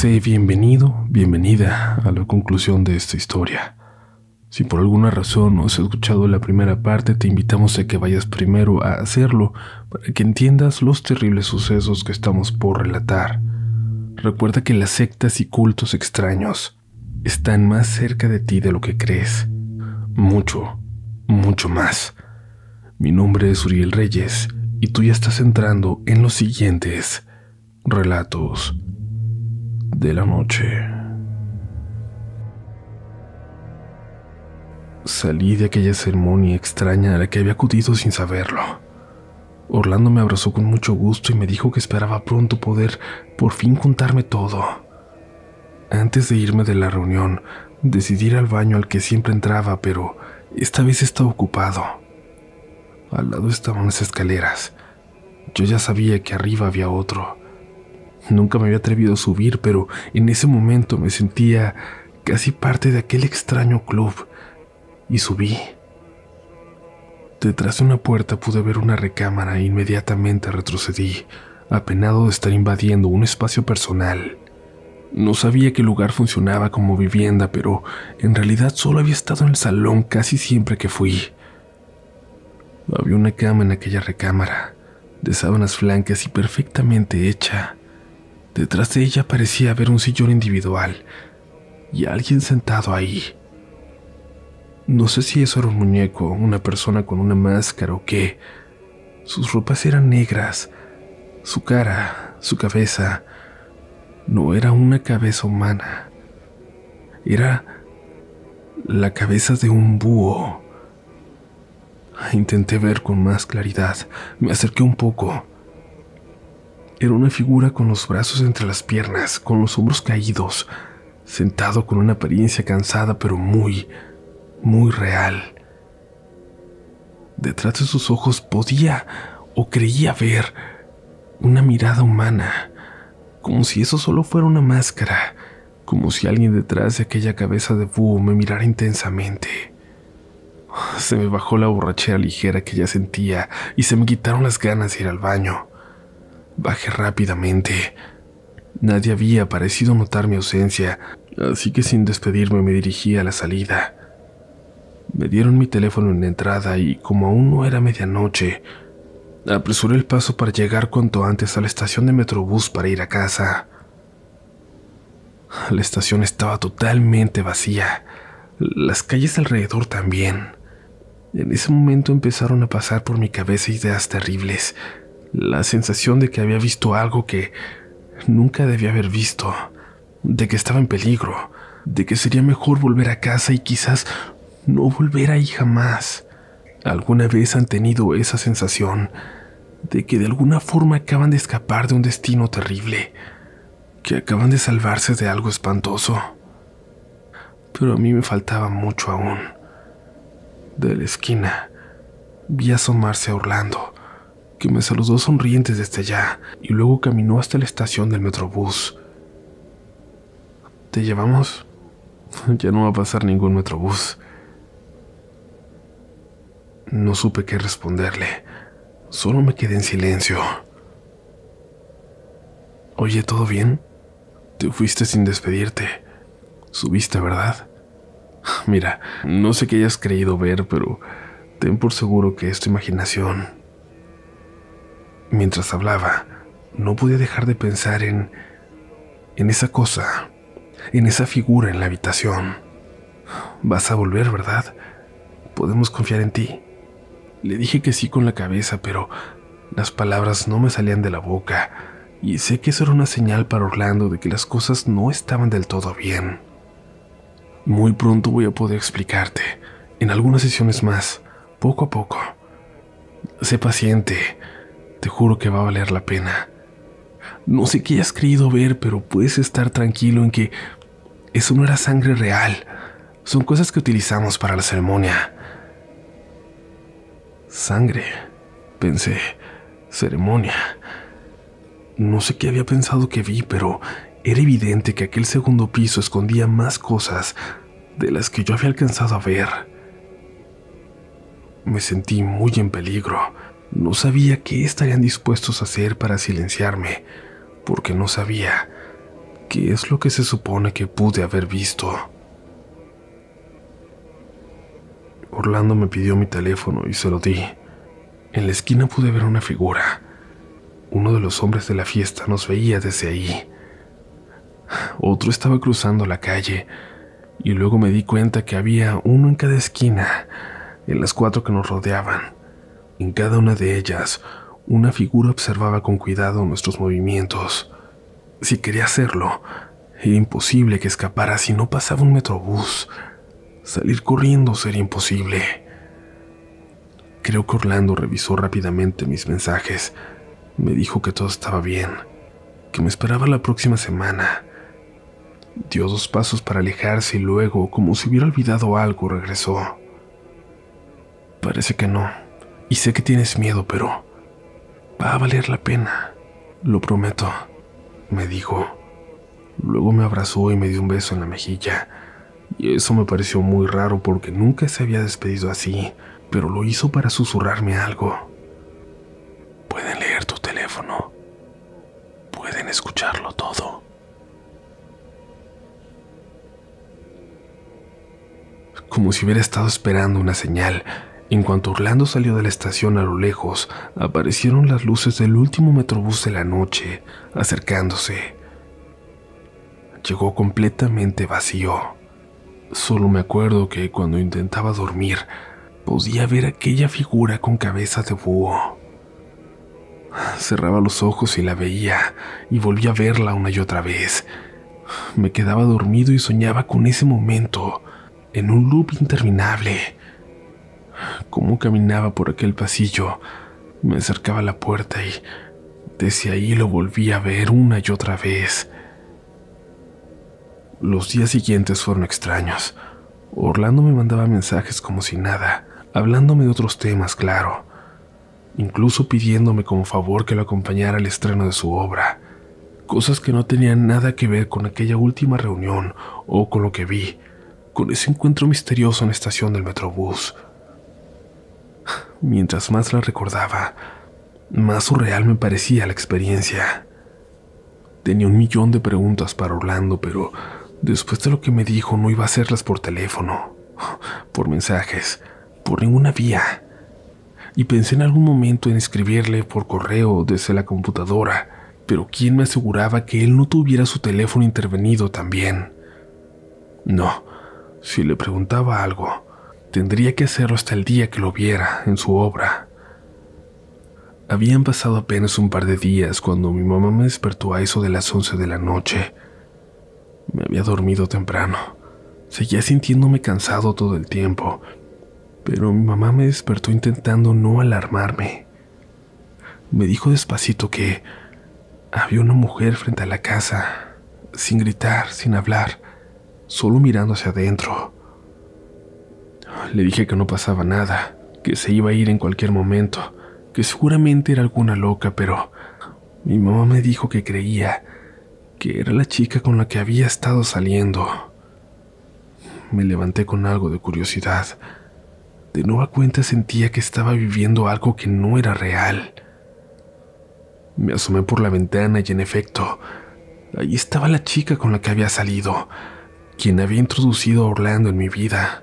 Sé bienvenido, bienvenida a la conclusión de esta historia. Si por alguna razón no has escuchado la primera parte, te invitamos a que vayas primero a hacerlo para que entiendas los terribles sucesos que estamos por relatar. Recuerda que las sectas y cultos extraños están más cerca de ti de lo que crees. Mucho, mucho más. Mi nombre es Uriel Reyes y tú ya estás entrando en los siguientes relatos de la noche. Salí de aquella ceremonia extraña a la que había acudido sin saberlo. Orlando me abrazó con mucho gusto y me dijo que esperaba pronto poder por fin contarme todo. Antes de irme de la reunión, decidí ir al baño al que siempre entraba, pero esta vez estaba ocupado. Al lado estaban las escaleras. Yo ya sabía que arriba había otro. Nunca me había atrevido a subir, pero en ese momento me sentía casi parte de aquel extraño club y subí. Detrás de una puerta pude ver una recámara e inmediatamente retrocedí, apenado de estar invadiendo un espacio personal. No sabía que el lugar funcionaba como vivienda, pero en realidad solo había estado en el salón casi siempre que fui. Había una cama en aquella recámara, de sábanas blancas y perfectamente hecha. Detrás de ella parecía haber un sillón individual y alguien sentado ahí. No sé si eso era un muñeco, una persona con una máscara o qué. Sus ropas eran negras, su cara, su cabeza, no era una cabeza humana. Era la cabeza de un búho. Intenté ver con más claridad. Me acerqué un poco. Era una figura con los brazos entre las piernas, con los hombros caídos, sentado con una apariencia cansada pero muy, muy real. Detrás de sus ojos podía o creía ver una mirada humana, como si eso solo fuera una máscara, como si alguien detrás de aquella cabeza de búho me mirara intensamente. Se me bajó la borrachera ligera que ya sentía y se me quitaron las ganas de ir al baño. Bajé rápidamente. Nadie había parecido notar mi ausencia, así que sin despedirme me dirigí a la salida. Me dieron mi teléfono en entrada y como aún no era medianoche, apresuré el paso para llegar cuanto antes a la estación de Metrobús para ir a casa. La estación estaba totalmente vacía, las calles alrededor también. En ese momento empezaron a pasar por mi cabeza ideas terribles, la sensación de que había visto algo que nunca debía haber visto, de que estaba en peligro, de que sería mejor volver a casa y quizás no volver ahí jamás. ¿Alguna vez han tenido esa sensación de que de alguna forma acaban de escapar de un destino terrible, que acaban de salvarse de algo espantoso? Pero a mí me faltaba mucho aún. De la esquina vi asomarse a Orlando, que me saludó sonriente desde allá y luego caminó hasta la estación del Metrobús. ¿Te llevamos? Ya no va a pasar ningún Metrobús. No supe qué responderle. Solo me quedé en silencio. Oye, ¿todo bien? Te fuiste sin despedirte. Subiste, ¿verdad? Mira, no sé qué hayas creído ver, pero ten por seguro que es tu imaginación. Mientras hablaba, no podía dejar de pensar en... en esa cosa, en esa figura en la habitación. Vas a volver, ¿verdad? Podemos confiar en ti. Le dije que sí con la cabeza, pero las palabras no me salían de la boca, y sé que eso era una señal para Orlando de que las cosas no estaban del todo bien. Muy pronto voy a poder explicarte, en algunas sesiones más, poco a poco. Sé paciente, te juro que va a valer la pena. No sé qué hayas creído ver, pero puedes estar tranquilo en que eso no era sangre real. Son cosas que utilizamos para la ceremonia. Sangre, pensé. Ceremonia. No sé qué había pensado que vi, pero era evidente que aquel segundo piso escondía más cosas de las que yo había alcanzado a ver. Me sentí muy en peligro. No sabía qué estarían dispuestos a hacer para silenciarme, porque no sabía ¿Qué es lo que se supone que pude haber visto? Orlando me pidió mi teléfono y se lo di. En la esquina pude ver una figura. Uno de los hombres de la fiesta nos veía desde ahí. Otro estaba cruzando la calle y luego me di cuenta que había uno en cada esquina, en las cuatro que nos rodeaban. En cada una de ellas, una figura observaba con cuidado nuestros movimientos. Si quería hacerlo, era imposible que escapara si no pasaba un metrobús. Salir corriendo sería imposible. Creo que Orlando revisó rápidamente mis mensajes. Me dijo que todo estaba bien, que me esperaba la próxima semana. Dio dos pasos para alejarse y luego, como si hubiera olvidado algo, regresó. Parece que no. Y sé que tienes miedo, pero va a valer la pena. Lo prometo me dijo. Luego me abrazó y me dio un beso en la mejilla. Y eso me pareció muy raro porque nunca se había despedido así, pero lo hizo para susurrarme algo. Pueden leer tu teléfono. Pueden escucharlo todo. Como si hubiera estado esperando una señal, en cuanto Orlando salió de la estación a lo lejos, aparecieron las luces del último metrobús de la noche, acercándose. Llegó completamente vacío. Solo me acuerdo que cuando intentaba dormir, podía ver aquella figura con cabeza de búho. Cerraba los ojos y la veía, y volvía a verla una y otra vez. Me quedaba dormido y soñaba con ese momento, en un loop interminable cómo caminaba por aquel pasillo. Me acercaba a la puerta y desde ahí lo volví a ver una y otra vez. Los días siguientes fueron extraños. Orlando me mandaba mensajes como si nada, hablándome de otros temas, claro, incluso pidiéndome como favor que lo acompañara al estreno de su obra, cosas que no tenían nada que ver con aquella última reunión o con lo que vi, con ese encuentro misterioso en la estación del Metrobús. Mientras más la recordaba, más surreal me parecía la experiencia. Tenía un millón de preguntas para Orlando, pero después de lo que me dijo no iba a hacerlas por teléfono, por mensajes, por ninguna vía. Y pensé en algún momento en escribirle por correo desde la computadora, pero ¿quién me aseguraba que él no tuviera su teléfono intervenido también? No, si le preguntaba algo, Tendría que hacerlo hasta el día que lo viera en su obra. Habían pasado apenas un par de días cuando mi mamá me despertó a eso de las once de la noche. Me había dormido temprano. Seguía sintiéndome cansado todo el tiempo, pero mi mamá me despertó intentando no alarmarme. Me dijo despacito que había una mujer frente a la casa, sin gritar, sin hablar, solo mirando hacia adentro. Le dije que no pasaba nada, que se iba a ir en cualquier momento, que seguramente era alguna loca, pero mi mamá me dijo que creía que era la chica con la que había estado saliendo. Me levanté con algo de curiosidad. De nueva cuenta sentía que estaba viviendo algo que no era real. Me asomé por la ventana y en efecto, allí estaba la chica con la que había salido, quien había introducido a Orlando en mi vida.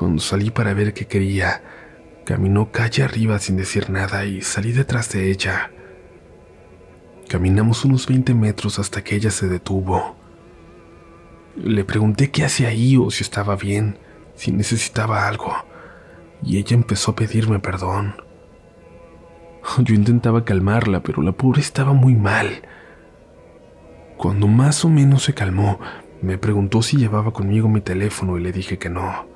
Cuando salí para ver qué quería, caminó calle arriba sin decir nada y salí detrás de ella. Caminamos unos 20 metros hasta que ella se detuvo. Le pregunté qué hacía ahí o si estaba bien, si necesitaba algo, y ella empezó a pedirme perdón. Yo intentaba calmarla, pero la pobre estaba muy mal. Cuando más o menos se calmó, me preguntó si llevaba conmigo mi teléfono y le dije que no.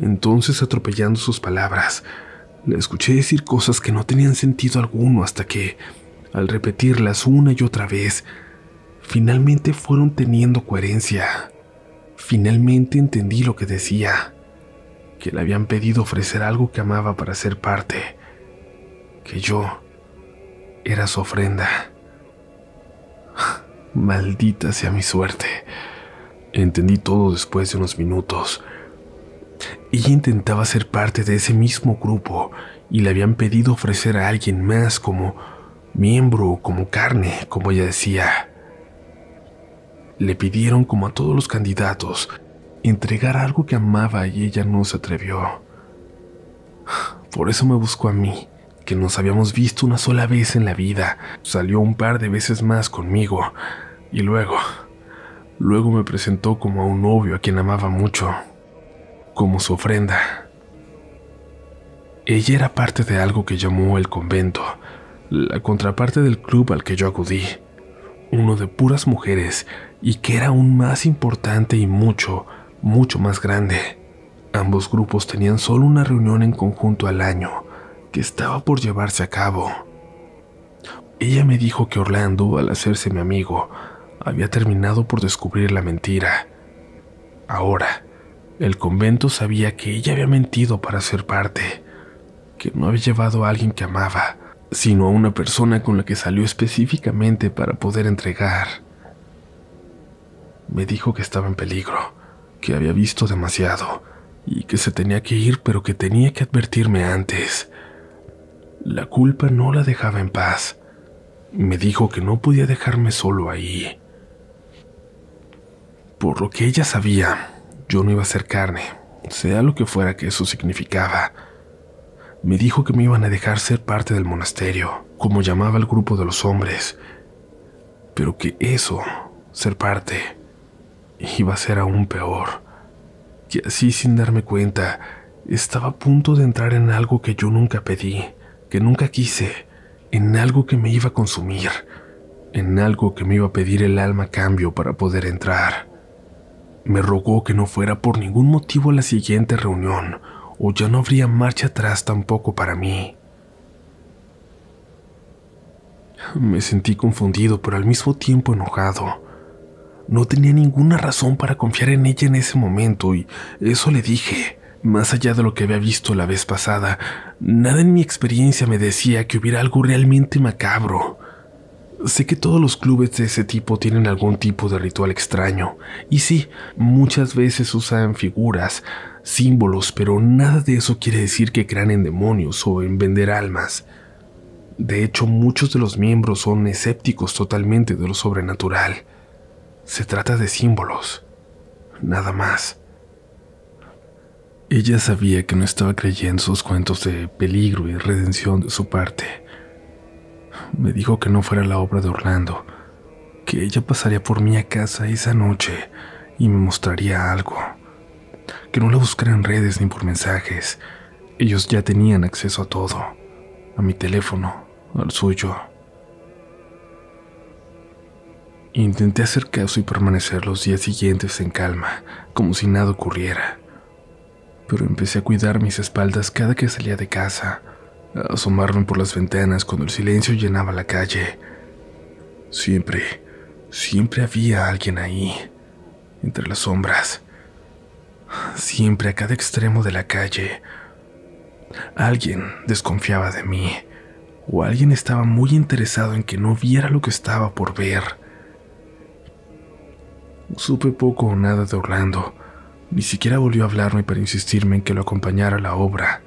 Entonces, atropellando sus palabras, le escuché decir cosas que no tenían sentido alguno hasta que, al repetirlas una y otra vez, finalmente fueron teniendo coherencia. Finalmente entendí lo que decía, que le habían pedido ofrecer algo que amaba para ser parte, que yo era su ofrenda. Maldita sea mi suerte. Entendí todo después de unos minutos ella intentaba ser parte de ese mismo grupo y le habían pedido ofrecer a alguien más como miembro, como carne, como ella decía. Le pidieron, como a todos los candidatos, entregar algo que amaba y ella no se atrevió. Por eso me buscó a mí, que nos habíamos visto una sola vez en la vida. Salió un par de veces más conmigo y luego, luego me presentó como a un novio a quien amaba mucho, como su ofrenda. Ella era parte de algo que llamó el convento, la contraparte del club al que yo acudí, uno de puras mujeres y que era aún más importante y mucho, mucho más grande. Ambos grupos tenían solo una reunión en conjunto al año, que estaba por llevarse a cabo. Ella me dijo que Orlando, al hacerse mi amigo, había terminado por descubrir la mentira. Ahora, el convento sabía que ella había mentido para ser parte, que no había llevado a alguien que amaba, sino a una persona con la que salió específicamente para poder entregar. Me dijo que estaba en peligro, que había visto demasiado y que se tenía que ir pero que tenía que advertirme antes. La culpa no la dejaba en paz. Me dijo que no podía dejarme solo ahí. Por lo que ella sabía, yo no iba a ser carne, sea lo que fuera que eso significaba me dijo que me iban a dejar ser parte del monasterio, como llamaba el grupo de los hombres, pero que eso, ser parte, iba a ser aún peor, que así sin darme cuenta, estaba a punto de entrar en algo que yo nunca pedí, que nunca quise, en algo que me iba a consumir, en algo que me iba a pedir el alma a cambio para poder entrar. Me rogó que no fuera por ningún motivo a la siguiente reunión, o ya no habría marcha atrás tampoco para mí. Me sentí confundido, pero al mismo tiempo enojado. No tenía ninguna razón para confiar en ella en ese momento y eso le dije. Más allá de lo que había visto la vez pasada, nada en mi experiencia me decía que hubiera algo realmente macabro. Sé que todos los clubes de ese tipo tienen algún tipo de ritual extraño, y sí, muchas veces usan figuras, símbolos, pero nada de eso quiere decir que crean en demonios o en vender almas. De hecho, muchos de los miembros son escépticos totalmente de lo sobrenatural. Se trata de símbolos, nada más. Ella sabía que no estaba creyendo sus cuentos de peligro y redención de su parte. Me dijo que no fuera la obra de Orlando, que ella pasaría por a casa esa noche y me mostraría algo que no la buscara en redes ni por mensajes. Ellos ya tenían acceso a todo, a mi teléfono, al suyo. Intenté hacer caso y permanecer los días siguientes en calma, como si nada ocurriera. Pero empecé a cuidar mis espaldas cada que salía de casa, a asomarme por las ventanas cuando el silencio llenaba la calle. Siempre, siempre había alguien ahí, entre las sombras siempre a cada extremo de la calle. Alguien desconfiaba de mí, o alguien estaba muy interesado en que no viera lo que estaba por ver. Supe poco o nada de Orlando, ni siquiera volvió a hablarme para insistirme en que lo acompañara a la obra.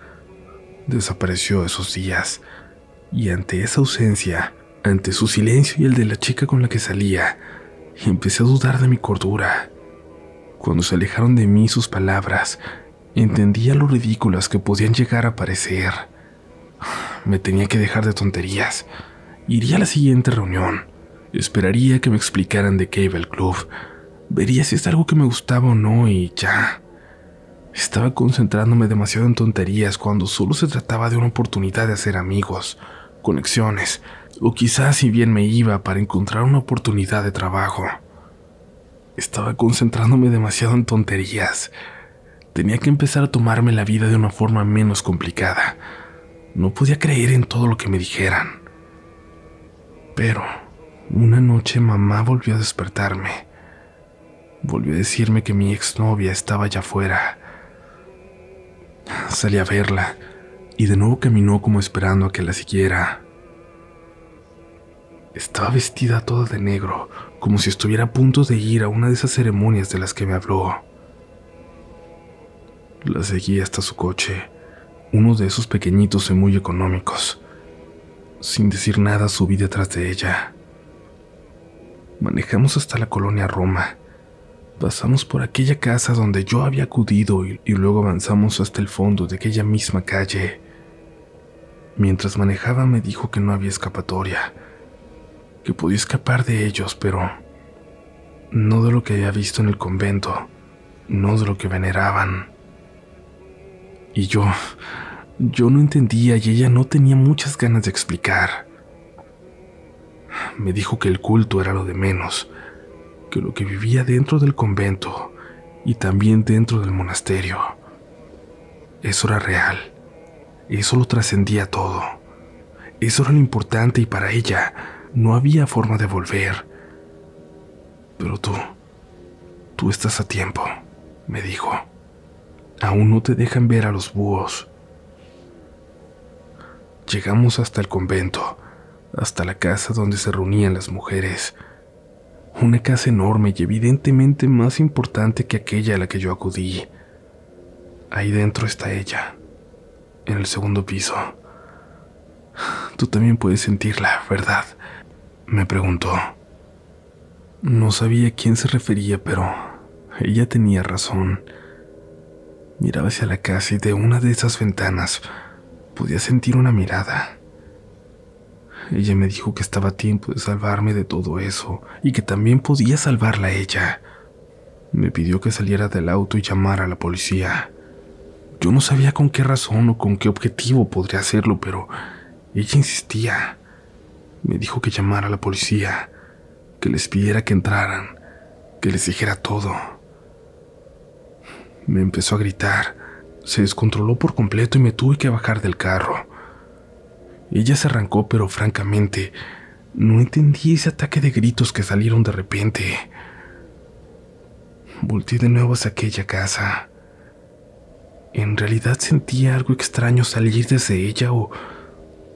Desapareció esos días, y ante esa ausencia, ante su silencio y el de la chica con la que salía, empecé a dudar de mi cordura. Cuando se alejaron de mí sus palabras, entendía lo ridículas que podían llegar a parecer. Me tenía que dejar de tonterías. Iría a la siguiente reunión. Esperaría que me explicaran de qué iba el club. Vería si es algo que me gustaba o no y ya. Estaba concentrándome demasiado en tonterías cuando solo se trataba de una oportunidad de hacer amigos, conexiones, o quizás si bien me iba para encontrar una oportunidad de trabajo. Estaba concentrándome demasiado en tonterías. Tenía que empezar a tomarme la vida de una forma menos complicada. No podía creer en todo lo que me dijeran. Pero una noche mamá volvió a despertarme. Volvió a decirme que mi exnovia estaba allá afuera. Salí a verla y de nuevo caminó como esperando a que la siguiera. Estaba vestida toda de negro, como si estuviera a punto de ir a una de esas ceremonias de las que me habló. La seguí hasta su coche, uno de esos pequeñitos y muy económicos. Sin decir nada subí detrás de ella. Manejamos hasta la colonia Roma. Pasamos por aquella casa donde yo había acudido y, luego avanzamos hasta el fondo de aquella misma calle. Mientras manejaba me dijo que no había escapatoria, que podía escapar de ellos, pero no de lo que había visto en el convento, no de lo que veneraban. Y yo, yo no entendía y ella no tenía muchas ganas de explicar. Me dijo que el culto era lo de menos, que lo que vivía dentro del convento y también dentro del monasterio, eso era real, eso lo trascendía todo, eso era lo importante y para ella no había forma de volver. Pero tú, tú estás a tiempo, me dijo. Aún no te dejan ver a los búhos. Llegamos hasta el convento, hasta la casa donde se reunían las mujeres. Una casa enorme y evidentemente más importante que aquella a la que yo acudí. Ahí dentro está ella, en el segundo piso. Tú también puedes sentirla, ¿verdad? Me preguntó. No sabía a quién se refería, pero ella tenía razón. Miraba hacia la casa y de una de esas ventanas podía sentir una mirada. Ella me dijo que estaba a tiempo de salvarme de todo eso y que también podía salvarla a ella. Me pidió que saliera del auto y llamara a la policía. Yo no sabía con qué razón o con qué objetivo podría hacerlo, pero ella insistía. Me dijo que llamara a la policía que les pidiera que entraran, que les dijera todo. Me empezó a gritar, se descontroló por completo y me tuve que bajar del carro. Ella se arrancó, pero francamente, no entendí ese ataque de gritos que salieron de repente. Volté de nuevo hacia aquella casa. En realidad sentía algo extraño salir desde ella o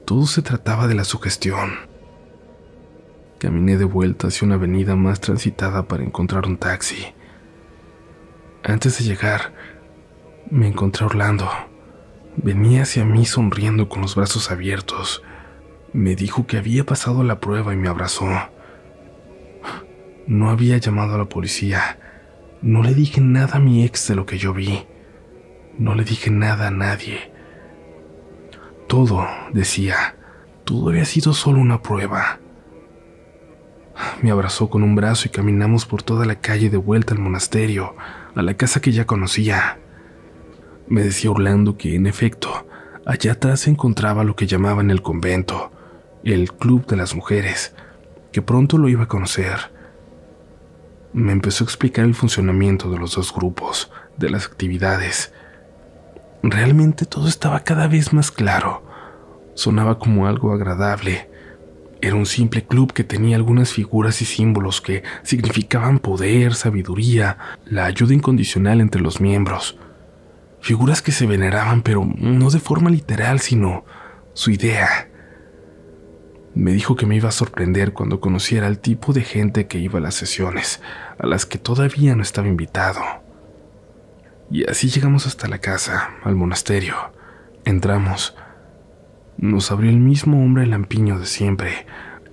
todo se trataba de la sugestión. Caminé de vuelta hacia una avenida más transitada para encontrar un taxi. Antes de llegar, me encontré a Orlando. Venía hacia mí sonriendo con los brazos abiertos. Me dijo que había pasado la prueba y me abrazó. No había llamado a la policía. No le dije nada a mi ex de lo que yo vi. No le dije nada a nadie. Todo, decía, todo había sido solo una prueba. Me abrazó con un brazo y caminamos por toda la calle de vuelta al monasterio, a la casa que ya conocía. Me decía Orlando que, en efecto, allá atrás se encontraba lo que llamaban el convento, el club de las mujeres, que pronto lo iba a conocer. Me empezó a explicar el funcionamiento de los dos grupos, de las actividades. Realmente todo estaba cada vez más claro. Sonaba como algo agradable, era un simple club que tenía algunas figuras y símbolos que significaban poder, sabiduría, la ayuda incondicional entre los miembros. Figuras que se veneraban, pero no de forma literal, sino su idea. Me dijo que me iba a sorprender cuando conociera al tipo de gente que iba a las sesiones, a las que todavía no estaba invitado. Y así llegamos hasta la casa, al monasterio. Entramos. Nos abrió el mismo hombre lampiño de siempre,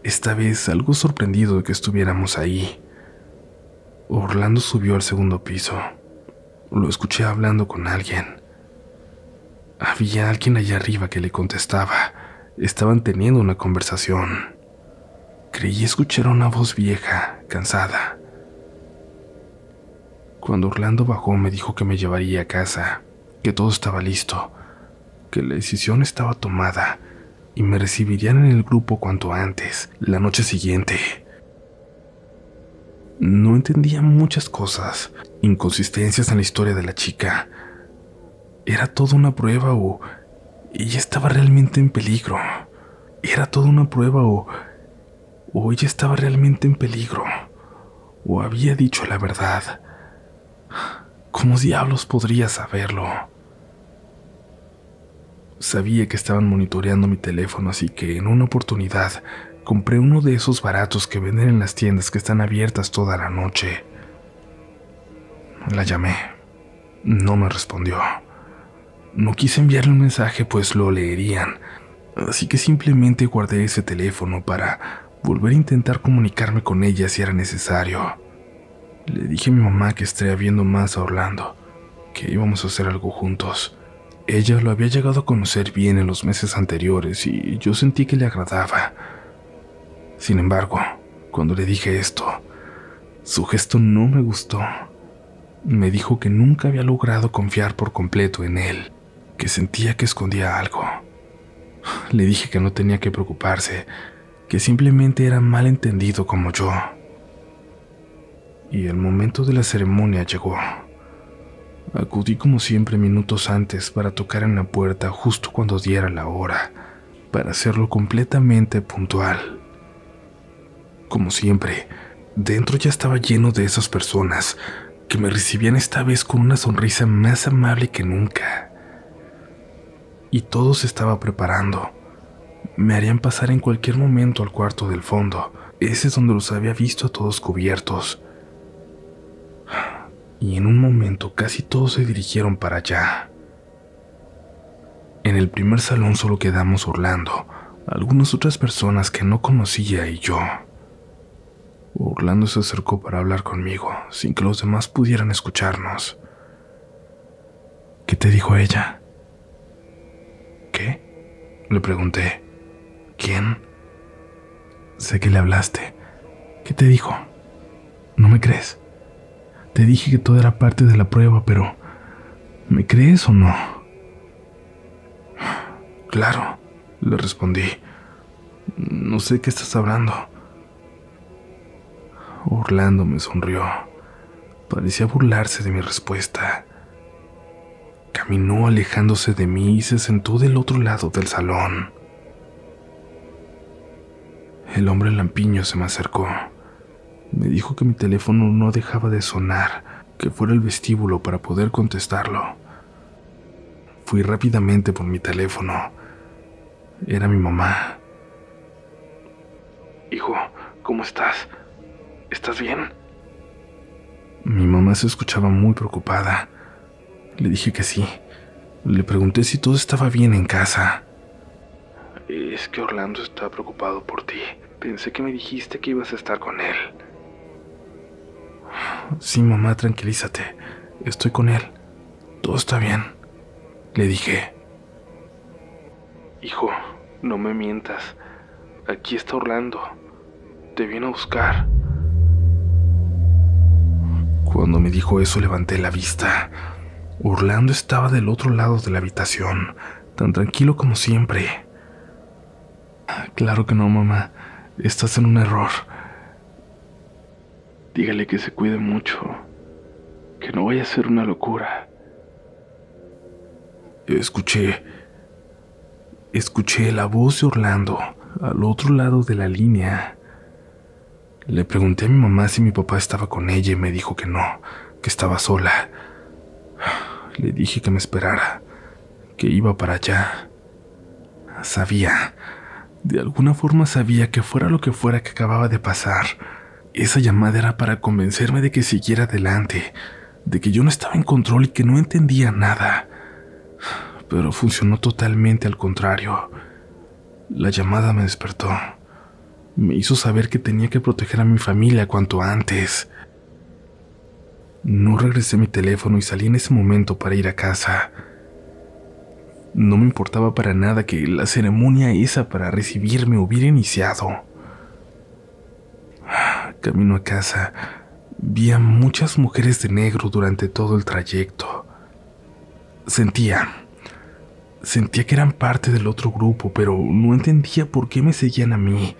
esta vez algo sorprendido de que estuviéramos ahí. Orlando subió al segundo piso. Lo escuché hablando con alguien. Había alguien allá arriba que le contestaba. Estaban teniendo una conversación. Creí escuchar una voz vieja, cansada. Cuando Orlando bajó me dijo que me llevaría a casa, que todo estaba listo, que la decisión estaba tomada y me recibirían en el grupo cuanto antes, la noche siguiente. No entendía muchas cosas, inconsistencias en la historia de la chica. ¿Era todo una prueba o ella estaba realmente en peligro? ¿Era todo una prueba o, o ella estaba realmente en peligro? ¿O había dicho la verdad? ¿Cómo diablos podría saberlo? Sabía que estaban monitoreando mi teléfono, así que en una oportunidad compré uno de esos baratos que venden en las tiendas que están abiertas toda la noche. La llamé. No me respondió. No quise enviarle un mensaje, pues lo leerían. Así que simplemente guardé ese teléfono para volver a intentar comunicarme con ella si era necesario. Le dije a mi mamá que estaría viendo más a Orlando, que íbamos a hacer algo juntos. Ella lo había llegado a conocer bien en los meses anteriores y yo sentí que le agradaba. Sin embargo, cuando le dije esto, su gesto no me gustó. Me dijo que nunca había logrado confiar por completo en él, que sentía que escondía algo. Le dije que no tenía que preocuparse, que simplemente era mal entendido como yo. Y el momento de la ceremonia llegó. Acudí como siempre minutos antes para tocar en la puerta justo cuando diera la hora, para hacerlo completamente puntual. Como siempre, dentro ya estaba lleno de esas personas que me recibían esta vez con una sonrisa más amable que nunca. Y todo se estaba preparando. Me harían pasar en cualquier momento al cuarto del fondo. Ese es donde los había visto a todos cubiertos y en un momento casi todos se dirigieron para allá. En el primer salón solo quedamos Orlando, algunas otras personas que no conocía y yo. Orlando se acercó para hablar conmigo, sin que los demás pudieran escucharnos. ¿Qué te dijo ella? ¿Qué? Le pregunté. ¿Quién? Sé que le hablaste. ¿Qué te dijo? ¿No me crees? Te dije que todo era parte de la prueba, pero ¿me crees o no? Claro, le respondí. No sé qué estás hablando. Orlando me sonrió. Parecía burlarse de mi respuesta. Caminó alejándose de mí y se sentó del otro lado del salón. El hombre lampiño se me acercó. Me dijo que mi teléfono no dejaba de sonar, que fuera el vestíbulo para poder contestarlo. Fui rápidamente por mi teléfono. Era mi mamá. Hijo, ¿cómo estás? ¿Estás bien? Mi mamá se escuchaba muy preocupada. Le dije que sí. Le pregunté si todo estaba bien en casa. Es que Orlando está preocupado por ti. Pensé que me dijiste que ibas a estar con él. Sí, mamá, tranquilízate. Estoy con él. Todo está bien. Le dije. Hijo, no me mientas. Aquí está Orlando. Te viene a buscar. Cuando me dijo eso levanté la vista. Orlando estaba del otro lado de la habitación, tan tranquilo como siempre. Claro que no, mamá. Estás en un error. Dígale que se cuide mucho, que no vaya a ser una locura. Escuché, escuché la voz de Orlando al otro lado de la línea. Le pregunté a mi mamá si mi papá estaba con ella y me dijo que no, que estaba sola. Le dije que me esperara, que iba para allá. Sabía, de alguna forma sabía que fuera lo que fuera que acababa de pasar, esa llamada era para convencerme de que siguiera adelante, de que yo no estaba en control y que no entendía nada. Pero funcionó totalmente al contrario. La llamada me despertó. Me hizo saber que tenía que proteger a mi familia cuanto antes. No regresé mi teléfono y salí en ese momento para ir a casa. No me importaba para nada que la ceremonia esa para recibirme hubiera iniciado. Camino a casa, vi a muchas mujeres de negro durante todo el trayecto. Sentía, sentía que eran parte del otro grupo, pero no entendía por qué me seguían a mí,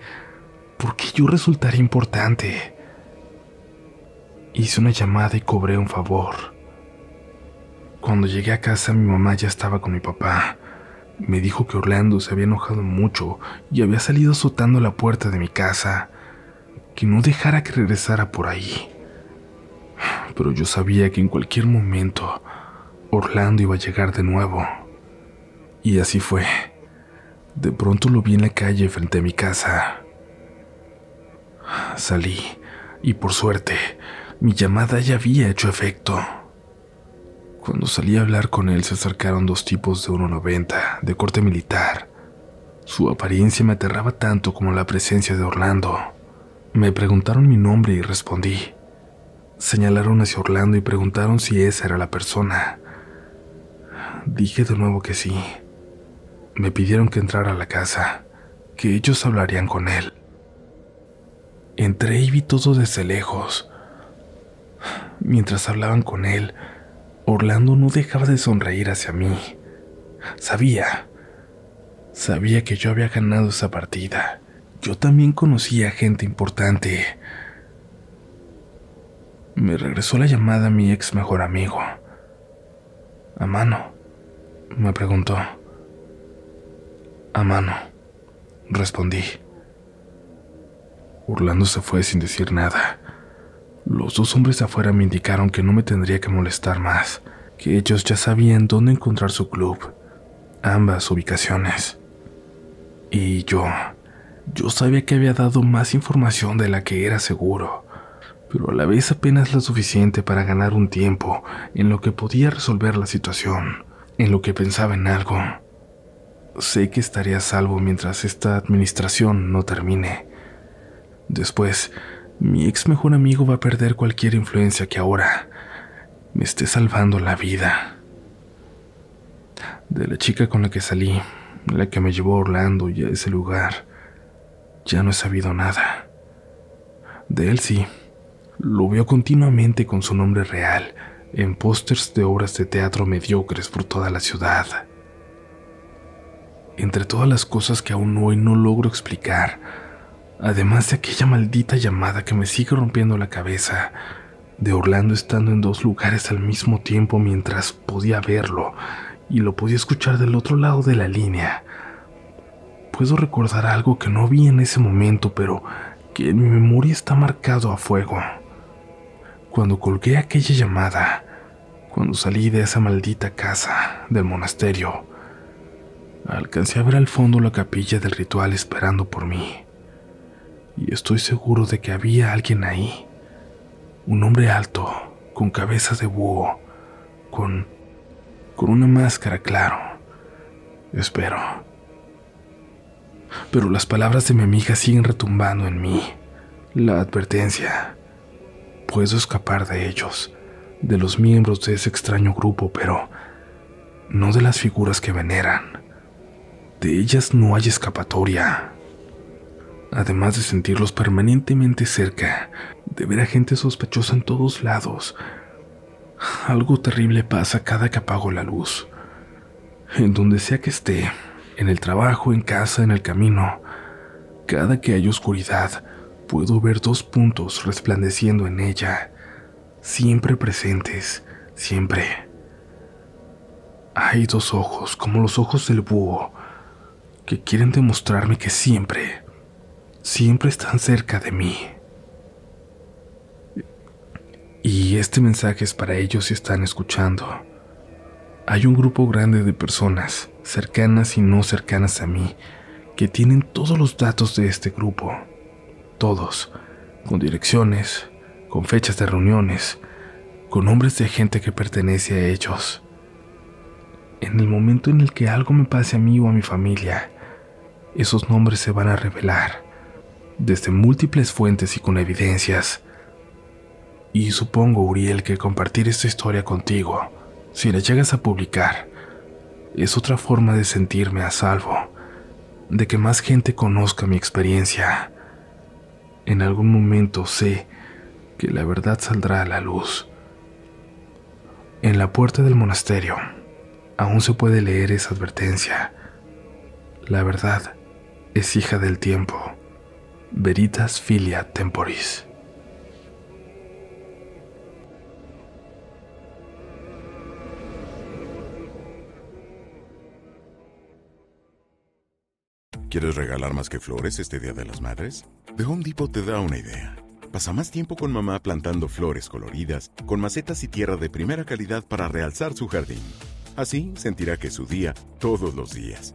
por qué yo resultaría importante. Hice una llamada y cobré un favor. Cuando llegué a casa mi mamá ya estaba con mi papá. Me dijo que Orlando se había enojado mucho y había salido azotando la puerta de mi casa que no dejara que regresara por ahí. Pero yo sabía que en cualquier momento Orlando iba a llegar de nuevo. Y así fue. De pronto lo vi en la calle frente a mi casa. Salí y por suerte mi llamada ya había hecho efecto. Cuando salí a hablar con él se acercaron dos tipos de 1,90 de corte militar. Su apariencia me aterraba tanto como la presencia de Orlando. Me preguntaron mi nombre y respondí. Señalaron hacia Orlando y preguntaron si esa era la persona. Dije de nuevo que sí. Me pidieron que entrara a la casa, que ellos hablarían con él. Entré y vi todo desde lejos. Mientras hablaban con él, Orlando no dejaba de sonreír hacia mí. Sabía, sabía que yo había ganado esa partida. Yo también conocía gente importante me regresó la llamada a mi ex mejor amigo. ¿A mano? Me preguntó. A mano, respondí. Orlando se fue sin decir nada. Los dos hombres afuera me indicaron que no me tendría que molestar más, que ellos ya sabían dónde encontrar su club, ambas ubicaciones. Y yo, yo sabía que había dado más información de la que era seguro pero a la vez apenas lo suficiente para ganar un tiempo en lo que podía resolver la situación, en lo que pensaba en algo. Sé que estaría a salvo mientras esta administración no termine. Después, mi ex mejor amigo va a perder cualquier influencia que ahora me esté salvando la vida. De la chica con la que salí, la que me llevó a Orlando y a ese lugar, ya no he sabido nada. De él sí, lo veo continuamente con su nombre real en pósters de obras de teatro mediocres por toda la ciudad. Entre todas las cosas que aún hoy no logro explicar, además de aquella maldita llamada que me sigue rompiendo la cabeza, de Orlando estando en dos lugares al mismo tiempo mientras podía verlo y lo podía escuchar del otro lado de la línea. Puedo recordar algo que no vi en ese momento, pero que en mi memoria está marcado a fuego. Cuando colgué aquella llamada, cuando salí de esa maldita casa del monasterio, alcancé a ver al fondo la capilla del ritual esperando por mí. Y estoy seguro de que había alguien ahí. Un hombre alto, con cabeza de búho, con con una máscara, claro. Espero. Pero las palabras de mi amiga siguen retumbando en mí. La advertencia puedo escapar de ellos, de los miembros de ese extraño grupo, pero no de las figuras que veneran. De ellas no hay escapatoria. Además de sentirlos permanentemente cerca, de ver a gente sospechosa en todos lados, algo terrible pasa cada que apago la luz. En donde sea que esté, en el trabajo, en casa, en el camino, cada que hay oscuridad, puedo ver dos puntos resplandeciendo en ella, siempre presentes, siempre. Hay dos ojos, como los ojos del búho, que quieren demostrarme que siempre, siempre están cerca de mí. Y este mensaje es para ellos si están escuchando. Hay un grupo grande de personas, cercanas y no cercanas a mí, que tienen todos los datos de este grupo todos, con direcciones, con fechas de reuniones, con nombres de gente que pertenece a ellos. En el momento en el que algo me pase a mí o a mi familia, esos nombres se van a revelar, desde múltiples fuentes y con evidencias. Y supongo, Uriel, que compartir esta historia contigo, si la llegas a publicar, es otra forma de sentirme a salvo, de que más gente conozca mi experiencia en algún momento sé que la verdad saldrá a la luz. En la puerta del monasterio aún se puede leer esa advertencia. La verdad es hija del tiempo. Veritas filia temporis. ¿Quieres regalar más que flores este Día de las Madres? The Home Depot te da una idea. Pasa más tiempo con mamá plantando flores coloridas, con macetas y tierra de primera calidad para realzar su jardín. Así sentirá que es su día todos los días.